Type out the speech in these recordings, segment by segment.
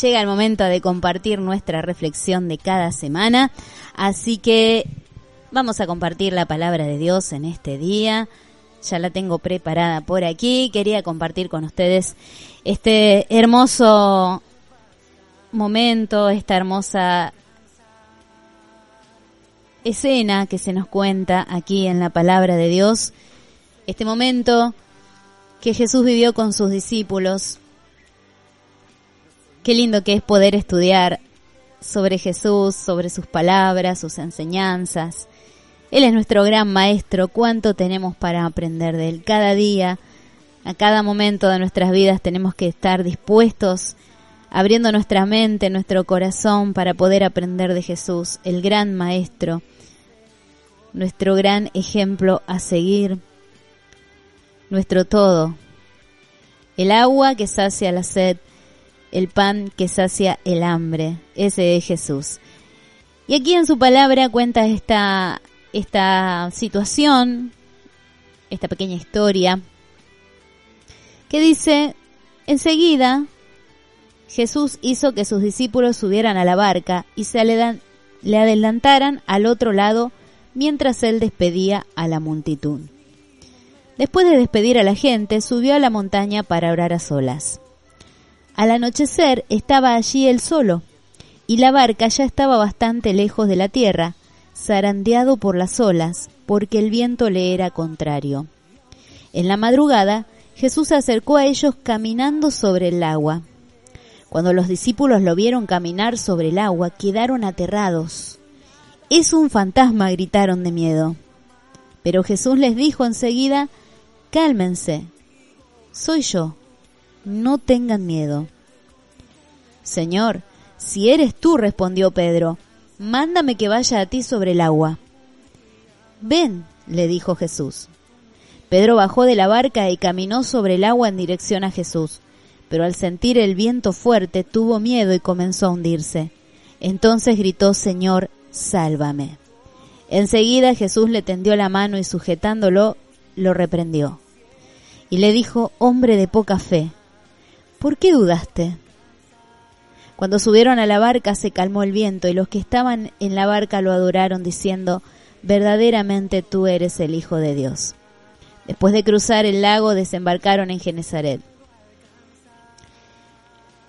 Llega el momento de compartir nuestra reflexión de cada semana, así que vamos a compartir la palabra de Dios en este día. Ya la tengo preparada por aquí. Quería compartir con ustedes este hermoso momento, esta hermosa escena que se nos cuenta aquí en la palabra de Dios. Este momento que Jesús vivió con sus discípulos Qué lindo que es poder estudiar sobre Jesús, sobre sus palabras, sus enseñanzas. Él es nuestro gran maestro, cuánto tenemos para aprender de Él. Cada día, a cada momento de nuestras vidas tenemos que estar dispuestos, abriendo nuestra mente, nuestro corazón para poder aprender de Jesús, el gran maestro, nuestro gran ejemplo a seguir, nuestro todo. El agua que sacia la sed, el pan que sacia el hambre. Ese es Jesús. Y aquí en su palabra cuenta esta, esta situación, esta pequeña historia, que dice, enseguida Jesús hizo que sus discípulos subieran a la barca y se le adelantaran al otro lado mientras él despedía a la multitud. Después de despedir a la gente, subió a la montaña para orar a solas. Al anochecer estaba allí él solo, y la barca ya estaba bastante lejos de la tierra, zarandeado por las olas, porque el viento le era contrario. En la madrugada, Jesús se acercó a ellos caminando sobre el agua. Cuando los discípulos lo vieron caminar sobre el agua, quedaron aterrados. Es un fantasma, gritaron de miedo. Pero Jesús les dijo enseguida, cálmense, soy yo, no tengan miedo. Señor, si eres tú, respondió Pedro, mándame que vaya a ti sobre el agua. Ven, le dijo Jesús. Pedro bajó de la barca y caminó sobre el agua en dirección a Jesús, pero al sentir el viento fuerte tuvo miedo y comenzó a hundirse. Entonces gritó, Señor, sálvame. Enseguida Jesús le tendió la mano y sujetándolo, lo reprendió. Y le dijo, hombre de poca fe, ¿por qué dudaste? Cuando subieron a la barca se calmó el viento y los que estaban en la barca lo adoraron diciendo, verdaderamente tú eres el Hijo de Dios. Después de cruzar el lago desembarcaron en Genezaret.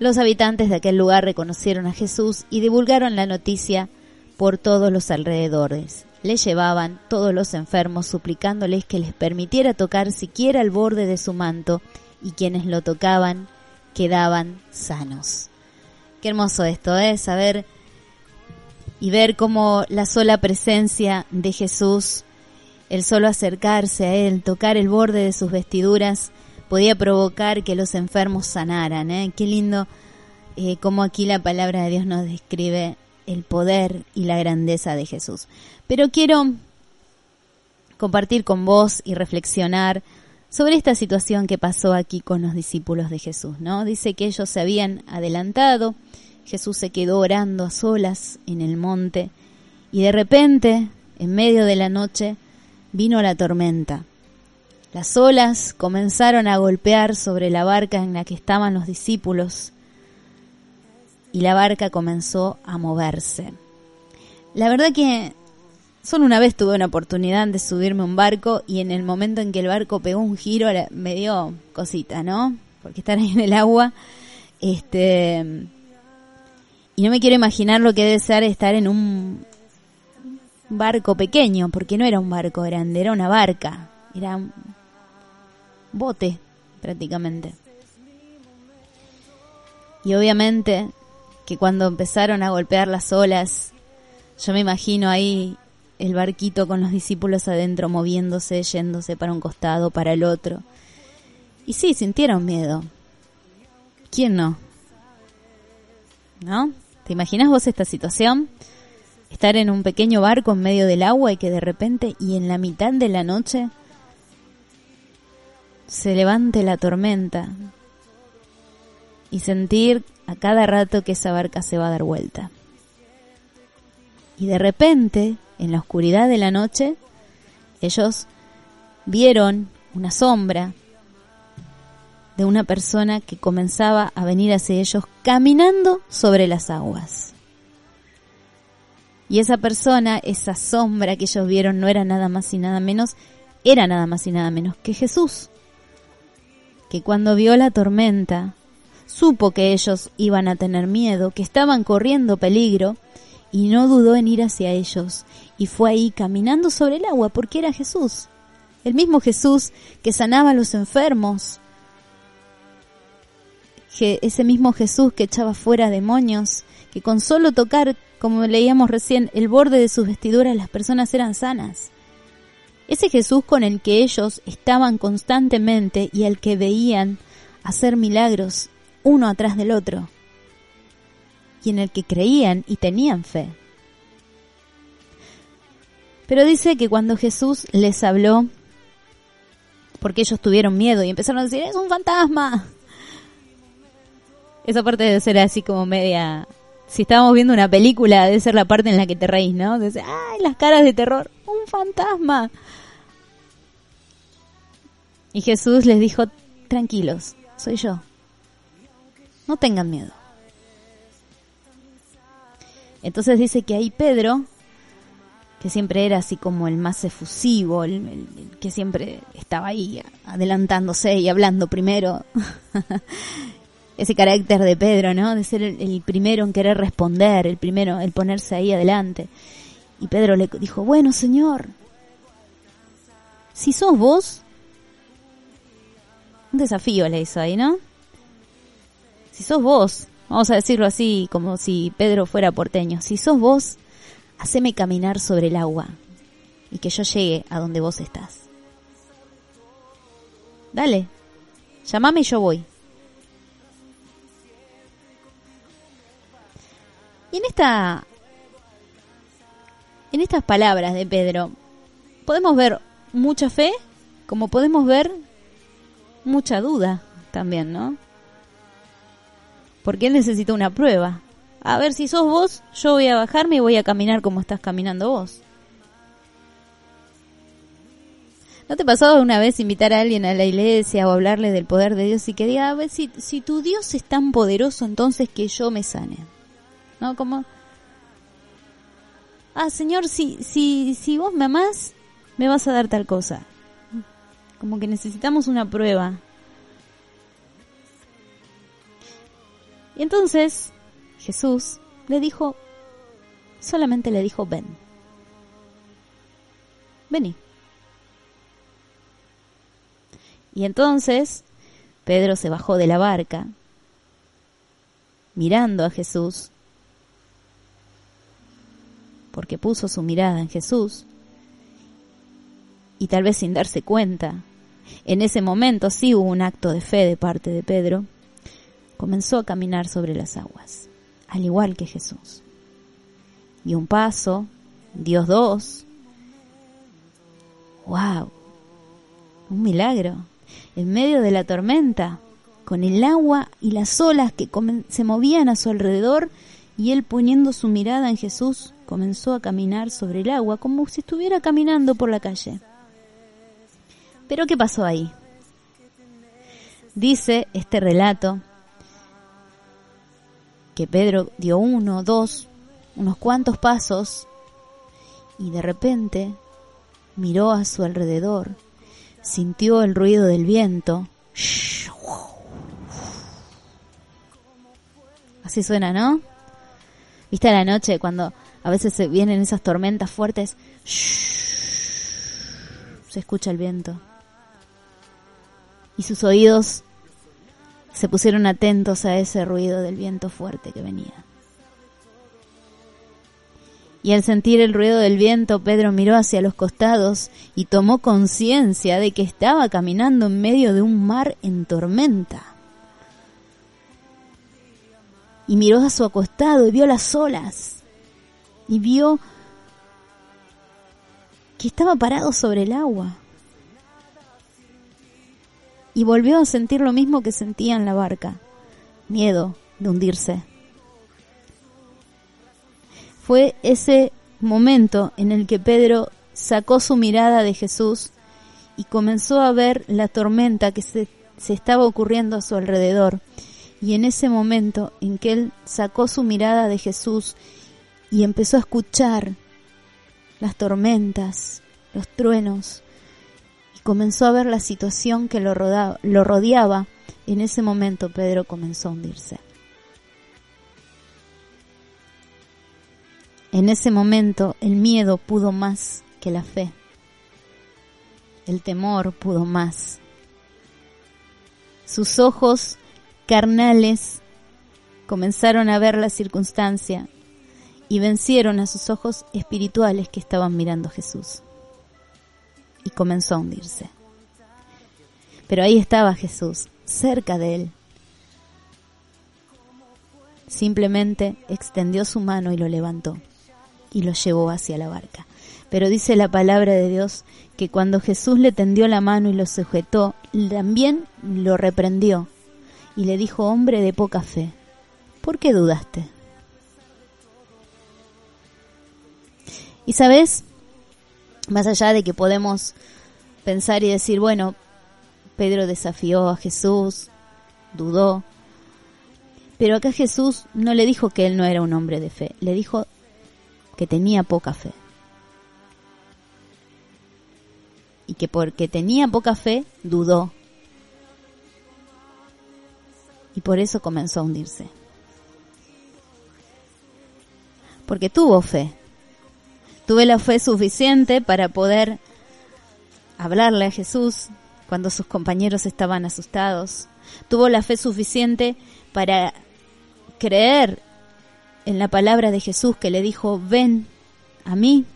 Los habitantes de aquel lugar reconocieron a Jesús y divulgaron la noticia por todos los alrededores. Le llevaban todos los enfermos suplicándoles que les permitiera tocar siquiera el borde de su manto y quienes lo tocaban quedaban sanos. Qué hermoso esto, ¿eh? Saber y ver cómo la sola presencia de Jesús, el solo acercarse a Él, tocar el borde de sus vestiduras, podía provocar que los enfermos sanaran. ¿eh? Qué lindo eh, cómo aquí la palabra de Dios nos describe el poder y la grandeza de Jesús. Pero quiero compartir con vos y reflexionar sobre esta situación que pasó aquí con los discípulos de Jesús, ¿no? Dice que ellos se habían adelantado, Jesús se quedó orando a solas en el monte y de repente, en medio de la noche, vino la tormenta. Las olas comenzaron a golpear sobre la barca en la que estaban los discípulos y la barca comenzó a moverse. La verdad que Solo una vez tuve una oportunidad de subirme a un barco y en el momento en que el barco pegó un giro me dio cosita, ¿no? Porque estar ahí en el agua, este, y no me quiero imaginar lo que debe ser estar en un barco pequeño, porque no era un barco grande, era una barca, era un bote prácticamente. Y obviamente que cuando empezaron a golpear las olas, yo me imagino ahí el barquito con los discípulos adentro moviéndose, yéndose para un costado, para el otro. Y sí, sintieron miedo. ¿Quién no? ¿No? ¿Te imaginas vos esta situación? Estar en un pequeño barco en medio del agua y que de repente y en la mitad de la noche se levante la tormenta y sentir a cada rato que esa barca se va a dar vuelta. Y de repente, en la oscuridad de la noche, ellos vieron una sombra de una persona que comenzaba a venir hacia ellos caminando sobre las aguas. Y esa persona, esa sombra que ellos vieron no era nada más y nada menos, era nada más y nada menos que Jesús, que cuando vio la tormenta, supo que ellos iban a tener miedo, que estaban corriendo peligro, y no dudó en ir hacia ellos, y fue ahí caminando sobre el agua, porque era Jesús, el mismo Jesús que sanaba a los enfermos, que ese mismo Jesús que echaba fuera demonios, que con solo tocar, como leíamos recién, el borde de sus vestiduras las personas eran sanas. Ese Jesús con el que ellos estaban constantemente y al que veían hacer milagros uno atrás del otro, y en el que creían y tenían fe. Pero dice que cuando Jesús les habló, porque ellos tuvieron miedo y empezaron a decir, es un fantasma. Esa parte debe ser así como media... Si estábamos viendo una película, debe ser la parte en la que te reís, ¿no? Dice, ay, las caras de terror, un fantasma. Y Jesús les dijo, tranquilos, soy yo. No tengan miedo. Entonces dice que ahí Pedro, que siempre era así como el más efusivo, el, que siempre estaba ahí adelantándose y hablando primero, ese carácter de Pedro, ¿no? De ser el, el, primero en querer responder, el primero, el ponerse ahí adelante. Y Pedro le dijo, bueno, Señor, si sos vos, un desafío le hizo ahí, ¿no? si sos vos, vamos a decirlo así, como si Pedro fuera porteño, si sos vos, haceme caminar sobre el agua y que yo llegue a donde vos estás. Dale, llamame y yo voy. Y en esta en estas palabras de Pedro podemos ver mucha fe, como podemos ver mucha duda también, ¿no? porque él necesita una prueba. A ver si sos vos, yo voy a bajarme y voy a caminar como estás caminando vos. ¿No te pasó una vez invitar a alguien a la iglesia o hablarle del poder de Dios y que diga, a ver, si, si tu Dios es tan poderoso, entonces que yo me sane? ¿No? Como, ah, Señor, si, si, si vos me amás, me vas a dar tal cosa. Como que necesitamos una prueba. Y entonces Jesús le dijo, solamente le dijo, ven. Vení. Y entonces Pedro se bajó de la barca, mirando a Jesús, porque puso su mirada en Jesús, y tal vez sin darse cuenta, en ese momento sí hubo un acto de fe de parte de Pedro, comenzó a caminar sobre las aguas, al igual que Jesús. Y un paso, Dios dos. ¡Wow! Un milagro. En medio de la tormenta, con el agua y las olas que se movían a su alrededor, y él poniendo su mirada en Jesús, comenzó a caminar sobre el agua como si estuviera caminando por la calle. Pero ¿qué pasó ahí? Dice este relato que Pedro dio uno, dos, unos cuantos pasos y de repente miró a su alrededor, sintió el ruido del viento. Así suena, ¿no? ¿Viste a la noche cuando a veces se vienen esas tormentas fuertes? Se escucha el viento. Y sus oídos se pusieron atentos a ese ruido del viento fuerte que venía. Y al sentir el ruido del viento, Pedro miró hacia los costados y tomó conciencia de que estaba caminando en medio de un mar en tormenta. y miró a su acostado y vio las olas y vio que estaba parado sobre el agua. Y volvió a sentir lo mismo que sentía en la barca, miedo de hundirse. Fue ese momento en el que Pedro sacó su mirada de Jesús y comenzó a ver la tormenta que se, se estaba ocurriendo a su alrededor. Y en ese momento en que él sacó su mirada de Jesús y empezó a escuchar las tormentas, los truenos, comenzó a ver la situación que lo, rodeaba, en ese momento Pedro comenzó a hundirse. En ese momento el miedo pudo más que la fe. El temor pudo más. Sus ojos carnales comenzaron a ver la circunstancia y vencieron a sus ojos espirituales que estaban mirando a Jesús. Y comenzó a hundirse. Pero ahí estaba Jesús, cerca de él. Simplemente extendió su mano y lo levantó y lo llevó hacia la barca. Pero dice la palabra de Dios que cuando Jesús le tendió la mano y lo sujetó, también lo reprendió y le dijo, hombre de poca fe, ¿por qué dudaste? Y sabes, más allá de que podemos pensar y decir, bueno, Pedro desafió a Jesús, dudó, pero acá Jesús no le dijo que él no era un hombre de fe, le dijo que tenía poca fe. Y que porque tenía poca fe, dudó. Y por eso comenzó a hundirse. Porque tuvo fe. Tuve la fe suficiente para poder hablarle a Jesús cuando sus compañeros estaban asustados. Tuvo la fe suficiente para creer en la palabra de Jesús que le dijo, ven a mí.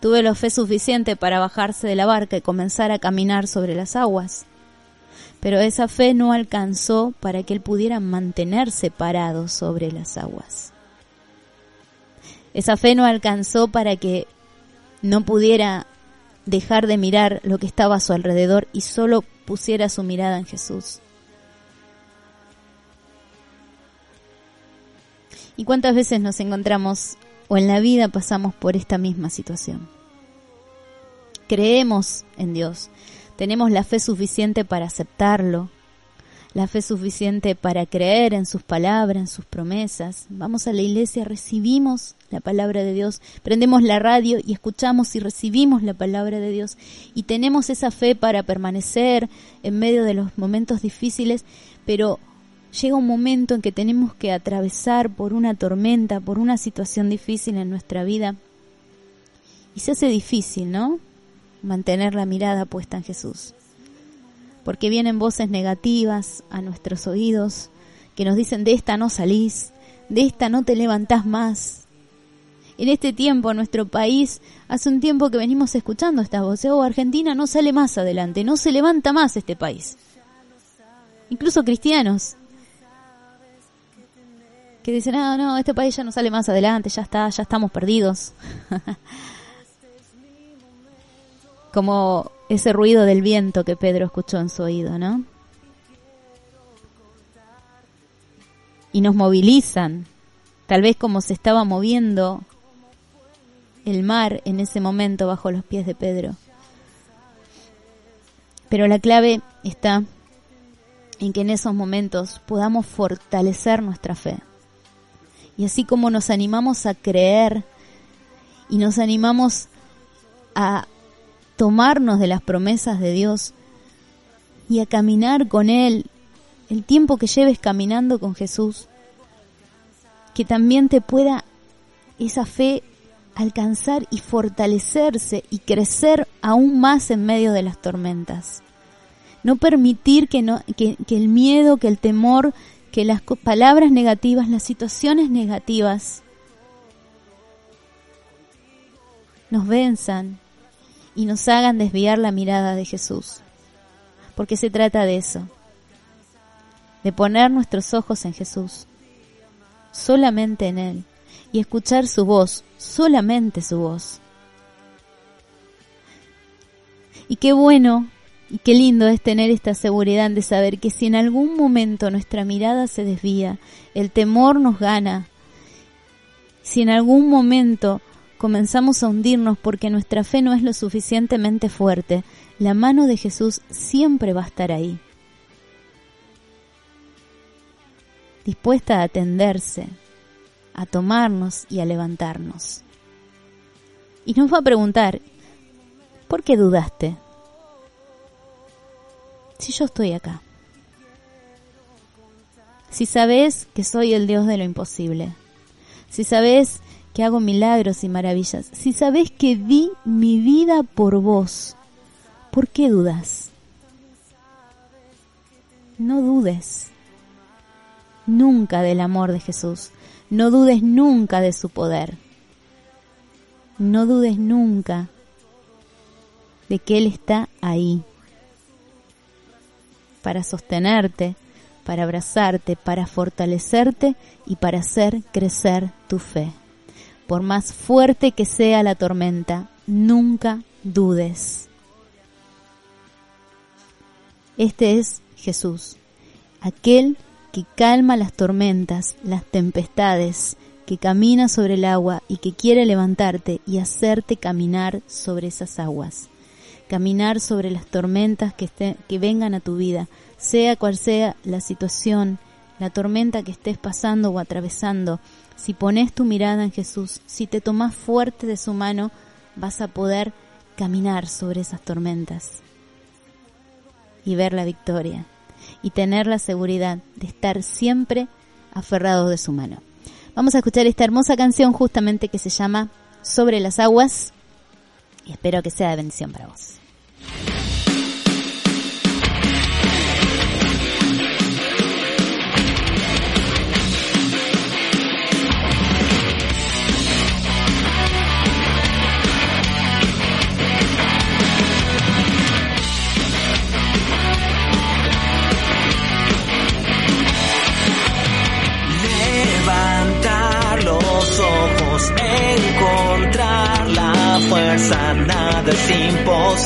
Tuve la fe suficiente para bajarse de la barca y comenzar a caminar sobre las aguas. Pero esa fe no alcanzó para que él pudiera mantenerse parado sobre las aguas. Esa fe no alcanzó para que no pudiera dejar de mirar lo que estaba a su alrededor y solo pusiera su mirada en Jesús. ¿Y cuántas veces nos encontramos o en la vida pasamos por esta misma situación? Creemos en Dios, tenemos la fe suficiente para aceptarlo, la fe suficiente para creer en sus palabras, en sus promesas. Vamos a la iglesia, recibimos la palabra de Dios, prendemos la radio y escuchamos y recibimos la palabra de Dios y tenemos esa fe para permanecer en medio de los momentos difíciles, pero llega un momento en que tenemos que atravesar por una tormenta, por una situación difícil en nuestra vida. Y se hace difícil, ¿no? Mantener la mirada puesta en Jesús. Porque vienen voces negativas a nuestros oídos que nos dicen de esta no salís, de esta no te levantás más. En este tiempo, nuestro país, hace un tiempo que venimos escuchando estas voces, oh, Argentina no sale más adelante, no se levanta más este país. Incluso cristianos que dicen, ah, no, este país ya no sale más adelante, ya está, ya estamos perdidos. Como ese ruido del viento que Pedro escuchó en su oído, ¿no? Y nos movilizan, tal vez como se estaba moviendo el mar en ese momento bajo los pies de Pedro. Pero la clave está en que en esos momentos podamos fortalecer nuestra fe. Y así como nos animamos a creer y nos animamos a tomarnos de las promesas de Dios y a caminar con Él el tiempo que lleves caminando con Jesús, que también te pueda esa fe alcanzar y fortalecerse y crecer aún más en medio de las tormentas. No permitir que, no, que, el miedo, que el temor que las palabras negativas, las situaciones negativas nos venzan y nos hagan desviar la mirada de Jesús. Porque se trata de eso, de poner nuestros ojos en Jesús, solamente en Él, y escuchar su voz, solamente su voz. Y qué bueno y qué lindo es tener esta seguridad de saber que si en algún momento nuestra mirada se desvía, el temor nos gana, si en algún momento comenzamos a hundirnos porque nuestra fe no es lo suficientemente fuerte, la mano de Jesús siempre va a estar ahí, dispuesta a atenderse, a tomarnos y a levantarnos. Y nos va a preguntar, ¿por qué dudaste? Si yo estoy acá. Si sabes que soy el Dios de lo imposible. Si sabes que hago milagros y maravillas. Si sabes que di mi vida por vos. ¿Por qué dudas? No dudes nunca del amor de Jesús. No dudes nunca de su poder. No dudes nunca de que Él está ahí para sostenerte, para abrazarte, para fortalecerte y para hacer crecer tu fe. Por más fuerte que sea la tormenta, nunca dudes. Este es Jesús, aquel que calma las tormentas, las tempestades, que camina sobre el agua y que quiere levantarte y hacerte caminar sobre esas aguas. Caminar sobre las tormentas que, vengan a tu vida, sea cual sea la situación, la tormenta que estés pasando o atravesando. Si pones tu mirada en Jesús, si te tomas fuerte de su mano, vas a poder caminar sobre esas tormentas y ver la victoria y tener la seguridad de estar siempre aferrados de su mano. Vamos a escuchar esta hermosa canción justamente que se llama Sobre las aguas y espero que sea de bendición para vos.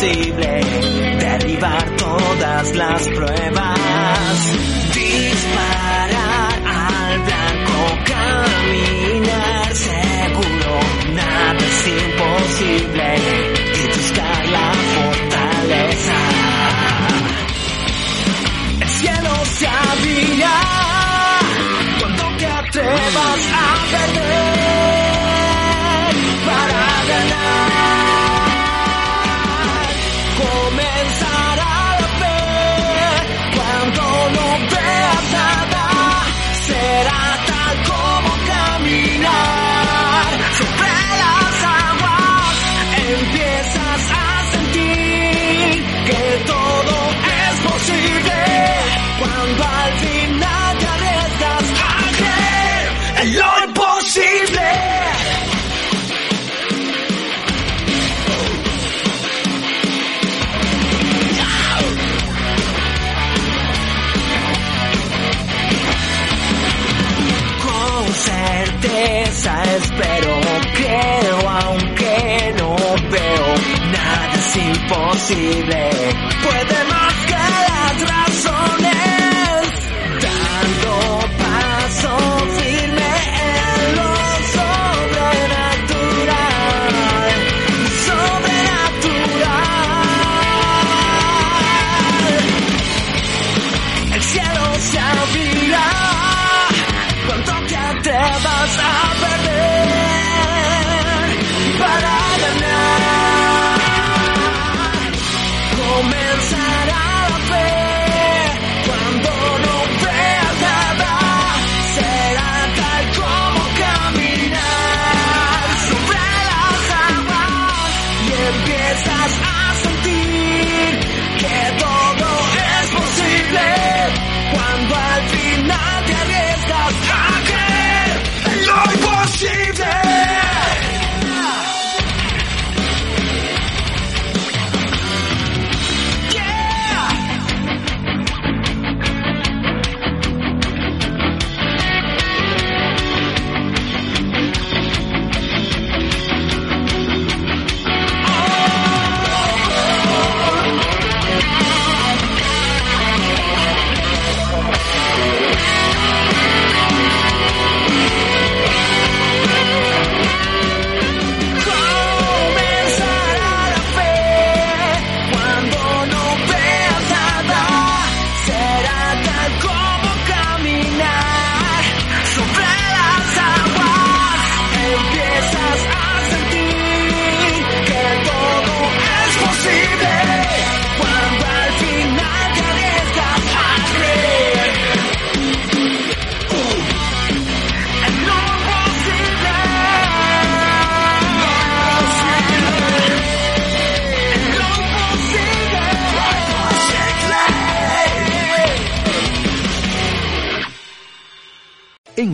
Imposible. Derribar todas las pruebas. Disparar al blanco, caminar seguro. Nada es imposible. Y buscar la fortaleza. El cielo se abrirá cuando te atrevas a perder. Imposible.